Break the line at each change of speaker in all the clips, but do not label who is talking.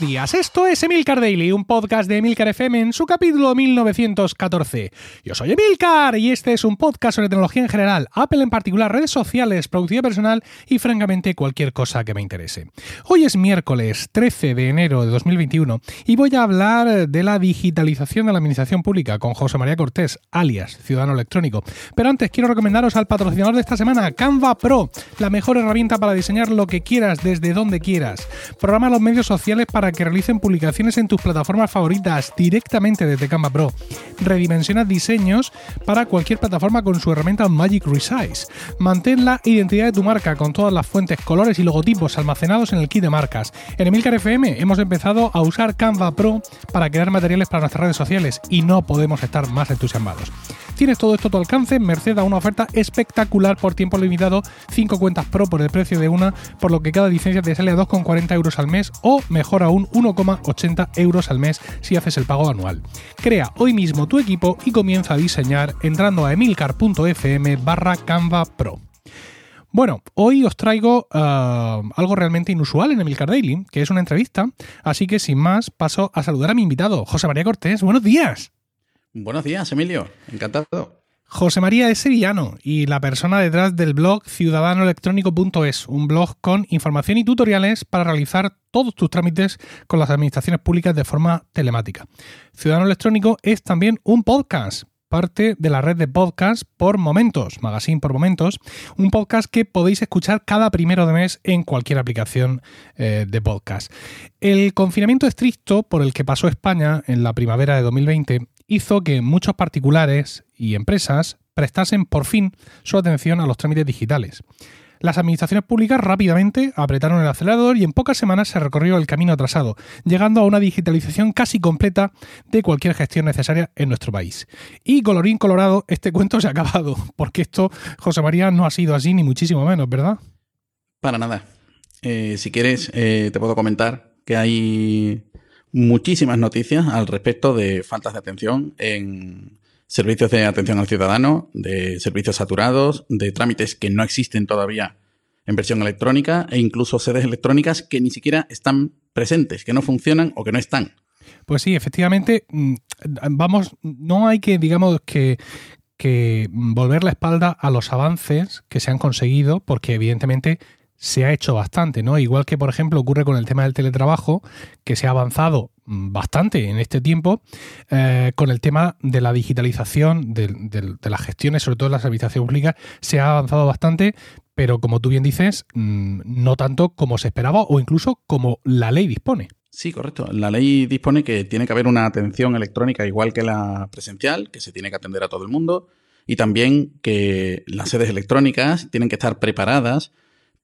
Días, esto es Emilcar Daily, un podcast de Emilcar FM en su capítulo 1914. Yo soy Emilcar y este es un podcast sobre tecnología en general, Apple en particular, redes sociales, productividad personal y francamente cualquier cosa que me interese. Hoy es miércoles 13 de enero de 2021 y voy a hablar de la digitalización de la administración pública con José María Cortés, alias Ciudadano Electrónico. Pero antes quiero recomendaros al patrocinador de esta semana, Canva Pro, la mejor herramienta para diseñar lo que quieras desde donde quieras. Programa los medios sociales para que realicen publicaciones en tus plataformas favoritas directamente desde Canva Pro. Redimensiona diseños para cualquier plataforma con su herramienta Magic Resize. Mantén la identidad de tu marca con todas las fuentes, colores y logotipos almacenados en el kit de marcas. En Emilcar FM hemos empezado a usar Canva Pro para crear materiales para nuestras redes sociales y no podemos estar más entusiasmados. Tienes todo esto a tu alcance, merced a una oferta espectacular por tiempo limitado, 5 cuentas Pro por el precio de una, por lo que cada licencia te sale a 2,40 euros al mes o, mejor aún, 1,80 euros al mes si haces el pago anual. Crea hoy mismo tu equipo y comienza a diseñar entrando a emilcar.fm barra Canva Pro. Bueno, hoy os traigo uh, algo realmente inusual en Emilcar Daily, que es una entrevista, así que sin más paso a saludar a mi invitado, José María Cortés. Buenos días.
Buenos días, Emilio. Encantado.
José María es sevillano y la persona detrás del blog ciudadanoelectrónico.es, un blog con información y tutoriales para realizar todos tus trámites con las administraciones públicas de forma telemática. Ciudadano Electrónico es también un podcast, parte de la red de podcast por momentos, magazine por momentos, un podcast que podéis escuchar cada primero de mes en cualquier aplicación eh, de podcast. El confinamiento estricto por el que pasó España en la primavera de 2020 hizo que muchos particulares y empresas prestasen por fin su atención a los trámites digitales. Las administraciones públicas rápidamente apretaron el acelerador y en pocas semanas se recorrió el camino atrasado, llegando a una digitalización casi completa de cualquier gestión necesaria en nuestro país. Y colorín colorado, este cuento se ha acabado, porque esto, José María, no ha sido así ni muchísimo menos, ¿verdad?
Para nada. Eh, si quieres, eh, te puedo comentar que hay muchísimas noticias al respecto de faltas de atención en servicios de atención al ciudadano, de servicios saturados, de trámites que no existen todavía en versión electrónica e incluso sedes electrónicas que ni siquiera están presentes, que no funcionan o que no están.
Pues sí, efectivamente, mm, vamos, no hay que, digamos, que, que volver la espalda a los avances que se han conseguido, porque evidentemente se ha hecho bastante, ¿no? Igual que, por ejemplo, ocurre con el tema del teletrabajo, que se ha avanzado mm, bastante en este tiempo, eh, con el tema de la digitalización de, las gestiones, sobre todo en las administraciones públicas, se ha avanzado bastante, pero como tú bien dices, mm, no tanto como se esperaba o incluso como la ley dispone.
Sí, correcto. La ley dispone que tiene que haber una atención electrónica igual que la presencial, que se tiene que atender a todo el mundo, y también que las sedes electrónicas tienen que estar preparadas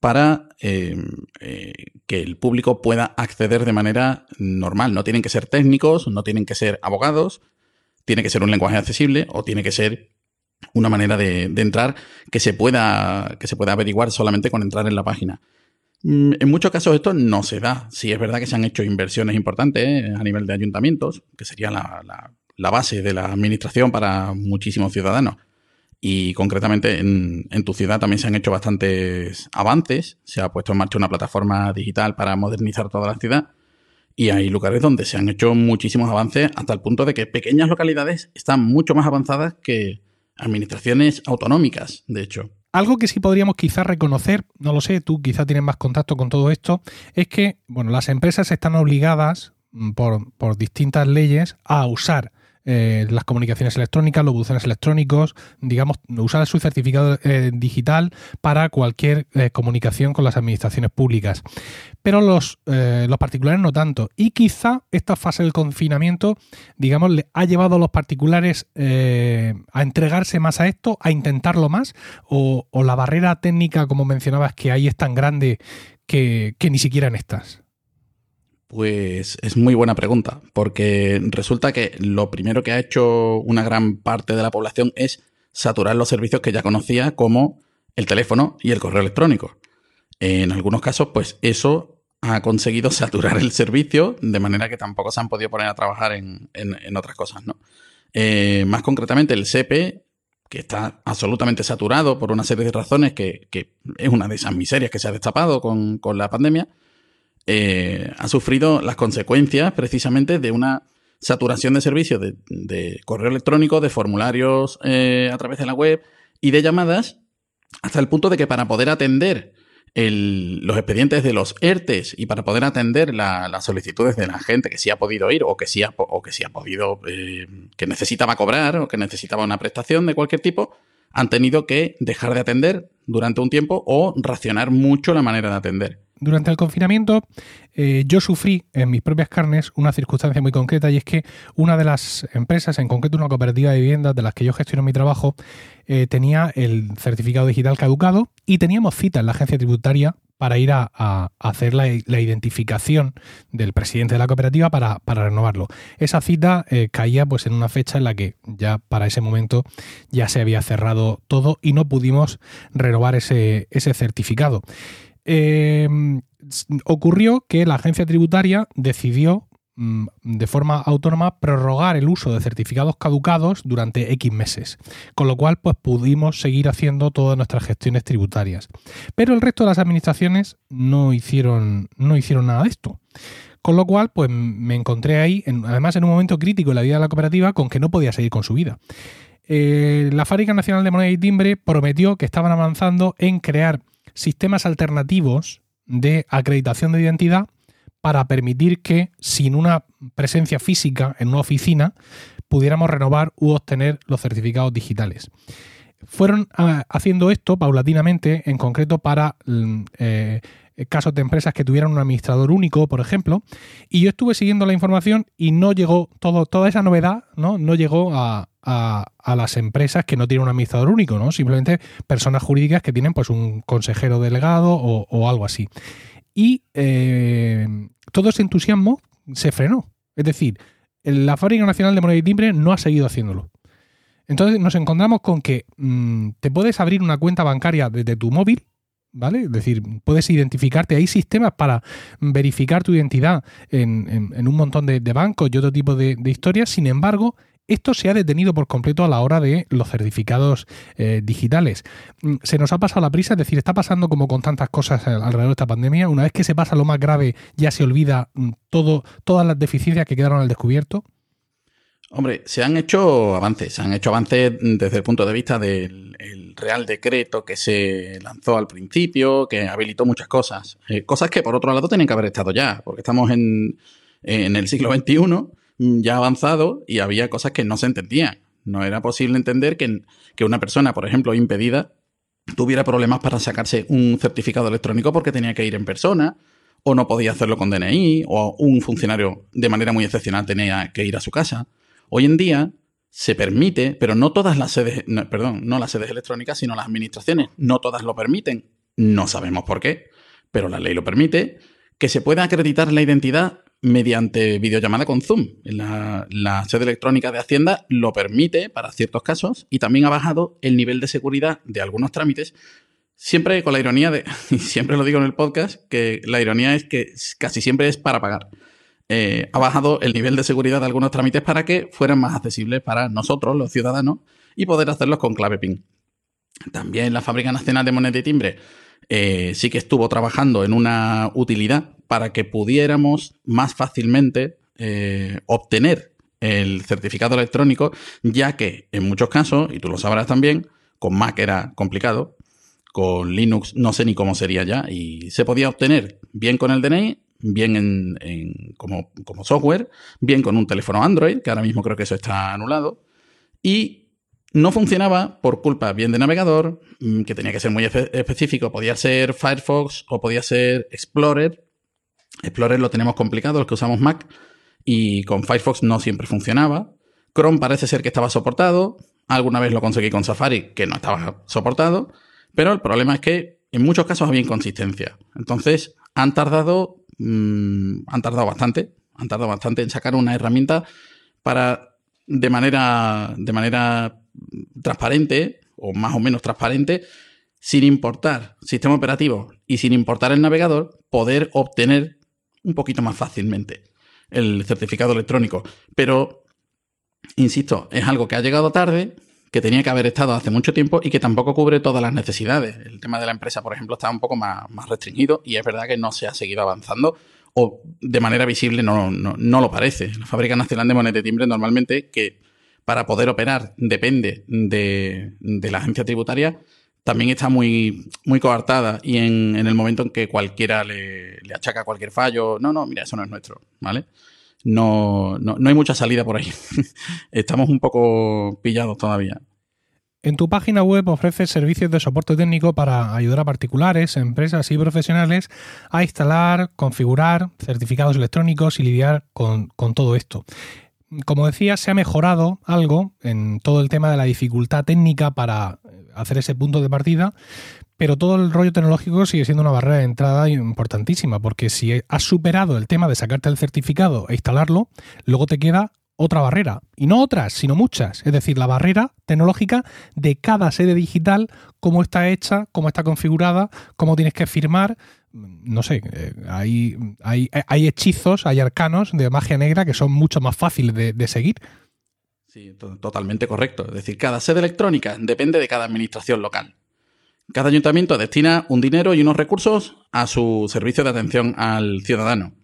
para eh, eh, que el público pueda acceder de manera normal. No tienen que ser técnicos, no tienen que ser abogados, tiene que ser un lenguaje accesible o tiene que ser una manera de, entrar que se, pueda, que se pueda averiguar solamente con entrar en la página. Mm, en muchos casos esto no se da. Sí es verdad que se han hecho inversiones importantes eh, a nivel de ayuntamientos, que sería la base de la administración para muchísimos ciudadanos y concretamente en, tu ciudad también se han hecho bastantes avances. Se ha puesto en marcha una plataforma digital para modernizar toda la ciudad. Y hay lugares donde se han hecho muchísimos avances hasta el punto de que pequeñas localidades están mucho más avanzadas que administraciones autonómicas, de hecho.
Algo que sí podríamos quizás reconocer, no lo sé, tú quizás tienes más contacto con todo esto, es que bueno, las empresas están obligadas mm, por, por distintas leyes a usar eh, las comunicaciones electrónicas, los buzones electrónicos, digamos, usar su certificado eh, digital para cualquier eh, comunicación con las administraciones públicas. Pero los, los particulares no tanto. Y quizá esta fase del confinamiento, digamos, le ha llevado a los particulares a entregarse más a esto, a intentarlo más, o, o, la barrera técnica, como mencionabas, que ahí es tan grande que, que ni siquiera en estas.
Pues es muy buena pregunta, porque resulta que lo primero que ha hecho una gran parte de la población es saturar los servicios que ya conocía, como el teléfono y el correo electrónico. En algunos casos, pues eso ha conseguido saturar el servicio, de manera que tampoco se han podido poner a trabajar en, otras cosas, ¿no? Eh, más concretamente, el SEPE, que está absolutamente saturado por una serie de razones, que, es una de esas miserias que se ha destapado con, con la pandemia, eh, ha sufrido las consecuencias precisamente de una saturación de servicios de, correo electrónico, de formularios eh, a través de la web y de llamadas, hasta el punto de que para poder atender los expedientes de los ERTES y para poder atender las solicitudes de la gente que sí ha podido ir o que sí ha, o que sí ha podido, eh, que necesitaba cobrar o que necesitaba una prestación de cualquier tipo, han tenido que dejar de atender durante un tiempo o racionar mucho la manera de atender.
Durante el confinamiento eh, yo sufrí en mis propias carnes una circunstancia muy concreta y es que una de las empresas, en concreto una cooperativa de viviendas de las que yo gestiono mi trabajo, eh, tenía el certificado digital caducado y teníamos cita en la agencia tributaria para ir a, hacer la, identificación del presidente de la cooperativa para, renovarlo. Esa cita eh, caía pues en una fecha en la que ya para ese momento ya se había cerrado todo y no pudimos renovar ese, ese certificado. Em, ocurrió que la agencia tributaria decidió mm, de forma autónoma prorrogar el uso de certificados caducados durante X meses, con lo cual pues pudimos seguir haciendo todas nuestras gestiones tributarias. Pero el resto de las administraciones no hicieron, no hicieron nada de esto. Con lo cual, pues me encontré ahí, además en un momento crítico en la vida de la cooperativa, con que no podía seguir con su vida. Eh, la Fábrica Nacional de Moneda y Timbre prometió que estaban avanzando en crear sistemas alternativos de acreditación de identidad para permitir que sin una presencia física en una oficina pudiéramos renovar u obtener los certificados digitales. Fueron ah, haciendo esto paulatinamente, en concreto para mm, eh, casos de empresas que tuvieran un administrador único, por ejemplo, y yo estuve siguiendo la información y no llegó, todo, toda esa novedad ¿no? no llegó a, a, las empresas que no tienen un administrador único, ¿no? Simplemente personas jurídicas que tienen pues un consejero delegado o, algo así. Y eh, todo ese entusiasmo se frenó. Es decir, la Fábrica Nacional de Moneda y Timbre no ha seguido haciéndolo. Entonces nos encontramos con que mm, te puedes abrir una cuenta bancaria desde tu móvil, ¿vale? Es decir, puedes identificarte. Hay sistemas para verificar tu identidad en, un montón de, bancos y otro tipo de, de historias. Sin embargo, esto se ha detenido por completo a la hora de los certificados eh, digitales. Mm, se nos ha pasado la prisa, es decir, está pasando como con tantas cosas alrededor de esta pandemia. Una vez que se pasa lo más grave, ya se olvida mm, todo, todas las deficiencias que quedaron al descubierto.
Hombre, se han hecho avances, se han hecho avances desde el punto de vista del Real Decreto que se lanzó al principio, que habilitó muchas cosas. Eh, cosas que por otro lado tienen que haber estado ya, porque estamos en, en el siglo XXI ya avanzado y había cosas que no se entendían. No era posible entender que, que una persona, por ejemplo, impedida, tuviera problemas para sacarse un certificado electrónico porque tenía que ir en persona, o no podía hacerlo con DNI, o un funcionario de manera muy excepcional tenía que ir a su casa. Hoy en día se permite, pero no todas las sedes, perdón, no las sedes electrónicas, sino las administraciones, no todas lo permiten. No sabemos por qué, pero la ley lo permite, que se pueda acreditar la identidad mediante videollamada con Zoom. La, sede electrónica de Hacienda lo permite para ciertos casos y también ha bajado el nivel de seguridad de algunos trámites. Siempre con la ironía de, y siempre lo digo en el podcast, que la ironía es que casi siempre es para pagar. Eh, ha bajado el nivel de seguridad de algunos trámites para que fueran más accesibles para nosotros, los ciudadanos, y poder hacerlos con clave PIN. También la Fábrica Nacional de Moneda y Timbre eh, sí que estuvo trabajando en una utilidad para que pudiéramos más fácilmente eh, obtener el certificado electrónico, ya que en muchos casos, y tú lo sabrás también, con Mac era complicado, con Linux no sé ni cómo sería ya, y se podía obtener bien con el DNI, bien en, como, software, bien con un teléfono Android, que ahora mismo creo que eso está anulado, y no funcionaba por culpa bien de navegador, mm, que tenía que ser muy específico. Podía ser Firefox o podía ser Explorer. Explorer lo tenemos complicado, los que usamos Mac, y con Firefox no siempre funcionaba. Chrome parece ser que estaba soportado. Alguna vez lo conseguí con Safari, que no estaba soportado. Pero el problema es que en muchos casos había inconsistencia. Entonces, han tardado, mm, han tardado bastante. Han tardado bastante en sacar una herramienta para de manera, de manera transparente, o más o menos transparente, sin importar sistema operativo y sin importar el navegador, poder obtener un poquito más fácilmente el certificado electrónico. Pero, insisto, es algo que ha llegado tarde, que tenía que haber estado hace mucho tiempo y que tampoco cubre todas las necesidades. El tema de la empresa, por ejemplo, está un poco más, restringido y es verdad que no se ha seguido avanzando o de manera visible no, no, lo parece. La Fábrica Nacional de Monedas de Timbre normalmente que para poder operar depende de, la agencia tributaria, también está muy, muy coartada y en, el momento en que cualquiera le, le, achaca cualquier fallo, no, no, mira, eso no es nuestro, ¿vale? no, no, no hay mucha salida por ahí. Estamos un poco pillados todavía.
En tu página web ofreces servicios de soporte técnico para ayudar a particulares, empresas y profesionales a instalar, configurar certificados electrónicos y lidiar con, con, todo esto. Como decía, se ha mejorado algo en todo el tema de la dificultad técnica para hacer ese punto de partida, pero todo el rollo tecnológico sigue siendo una barrera de entrada importantísima, porque si has superado el tema de sacarte el certificado e instalarlo, luego te queda otra barrera, y no otras, sino muchas, es decir, la barrera tecnológica de cada sede digital, cómo está hecha, cómo está configurada, cómo tienes que firmar, no sé, eh, hay, hay, hechizos, hay arcanos de magia negra que son mucho más fáciles de, de seguir.
Sí, totalmente correcto. Es decir, cada sede electrónica depende de cada administración local. Cada ayuntamiento destina un dinero y unos recursos a su servicio de atención al ciudadano.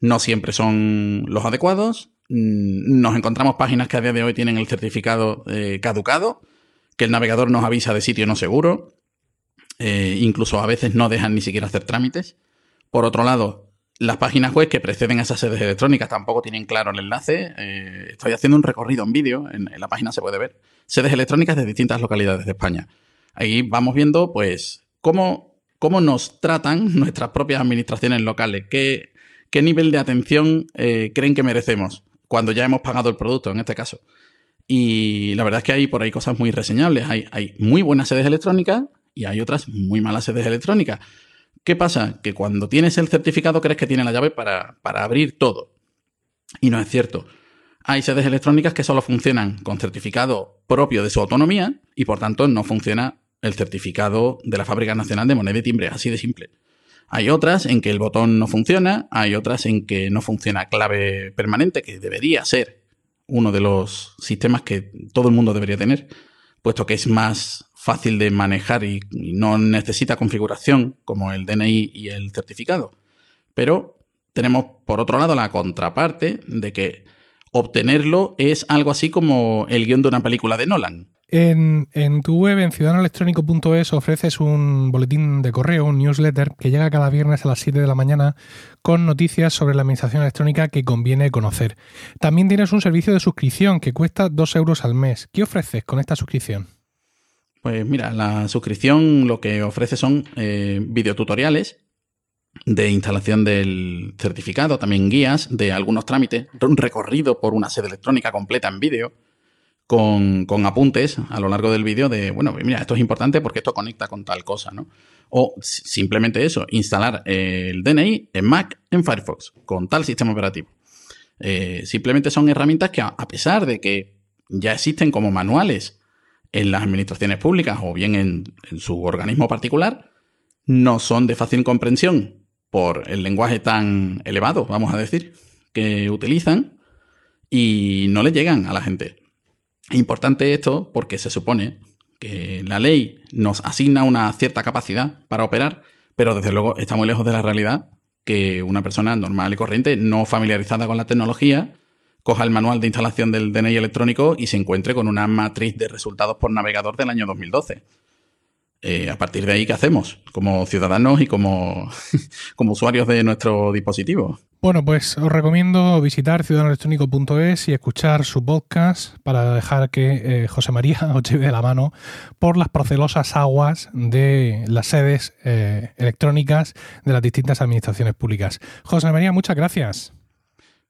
No siempre son los adecuados. Mm, nos encontramos páginas que a día de hoy tienen el certificado eh, caducado, que el navegador nos avisa de sitio no seguro. Eh, incluso a veces no dejan ni siquiera hacer trámites. Por otro lado, las páginas web que preceden a esas sedes electrónicas tampoco tienen claro el enlace. Eh, estoy haciendo un recorrido en vídeo, en la página se puede ver. Sedes electrónicas de distintas localidades de España. Ahí vamos viendo, pues, cómo, cómo nos tratan nuestras propias administraciones locales, qué, qué nivel de atención eh, creen que merecemos cuando ya hemos pagado el producto, en este caso. Y la verdad es que hay por ahí cosas muy reseñables. Hay, hay muy buenas sedes electrónicas y hay otras muy malas sedes electrónicas. ¿Qué pasa? Que cuando tienes el certificado crees que tiene la llave para, para abrir todo. Y no es cierto. Hay sedes electrónicas que solo funcionan con certificado propio de su autonomía y por tanto no funciona el certificado de la Fábrica Nacional de Moneda y Timbre, así de simple. Hay otras en que el botón no funciona, hay otras en que no funciona clave permanente, que debería ser uno de los sistemas que todo el mundo debería tener, puesto que es más fácil de manejar y, no necesita configuración como el DNI y el certificado. Pero tenemos por otro lado la contraparte de que obtenerlo es algo así como el guion de una película de Nolan.
En, tu web, en ciudadanoelectrónico.es, ofreces un boletín de correo, un newsletter, que llega cada viernes a las 7 de la mañana con noticias sobre la administración electrónica que conviene conocer. También tienes un servicio de suscripción que cuesta 2 euros al mes. ¿Qué ofreces con esta suscripción?
Pues mira, la suscripción lo que ofrece son eh, videotutoriales de instalación del certificado, también guías de algunos trámites, un recorrido por una sede electrónica completa en vídeo con, apuntes a lo largo del vídeo de, bueno, mira, esto es importante porque esto conecta con tal cosa, ¿no? O simplemente eso, instalar el DNI en Mac, en Firefox, con tal sistema operativo. Eh, simplemente son herramientas que, a pesar de que ya existen como manuales en las administraciones públicas o bien en, su organismo particular, no son de fácil comprensión por el lenguaje tan elevado, vamos a decir, que utilizan y no le llegan a la gente. Importante esto porque se supone que la ley nos asigna una cierta capacidad para operar, pero desde luego está muy lejos de la realidad que una persona normal y corriente, no familiarizada con la tecnología, coja el manual de instalación del DNI electrónico y se encuentre con una matriz de resultados por navegador del año 2012. Eh, a partir de ahí, ¿qué hacemos como ciudadanos y como, como usuarios de nuestro dispositivo?
Bueno, pues os recomiendo visitar ciudadanoelectrónico.es y escuchar su podcast para dejar que eh, José María os lleve la mano por las procelosas aguas de las sedes eh, electrónicas de las distintas administraciones públicas. José María, muchas gracias.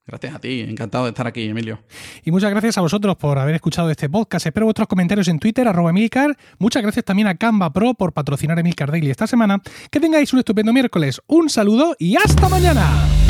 Gracias a ti, encantado de estar aquí, Emilio.
Y muchas gracias a vosotros por haber escuchado este podcast. Espero vuestros comentarios en Twitter, arroba Emilcar. Muchas gracias también a Canva Pro por patrocinar Emilcar Daily esta semana. Que tengáis un estupendo miércoles. Un saludo y hasta mañana.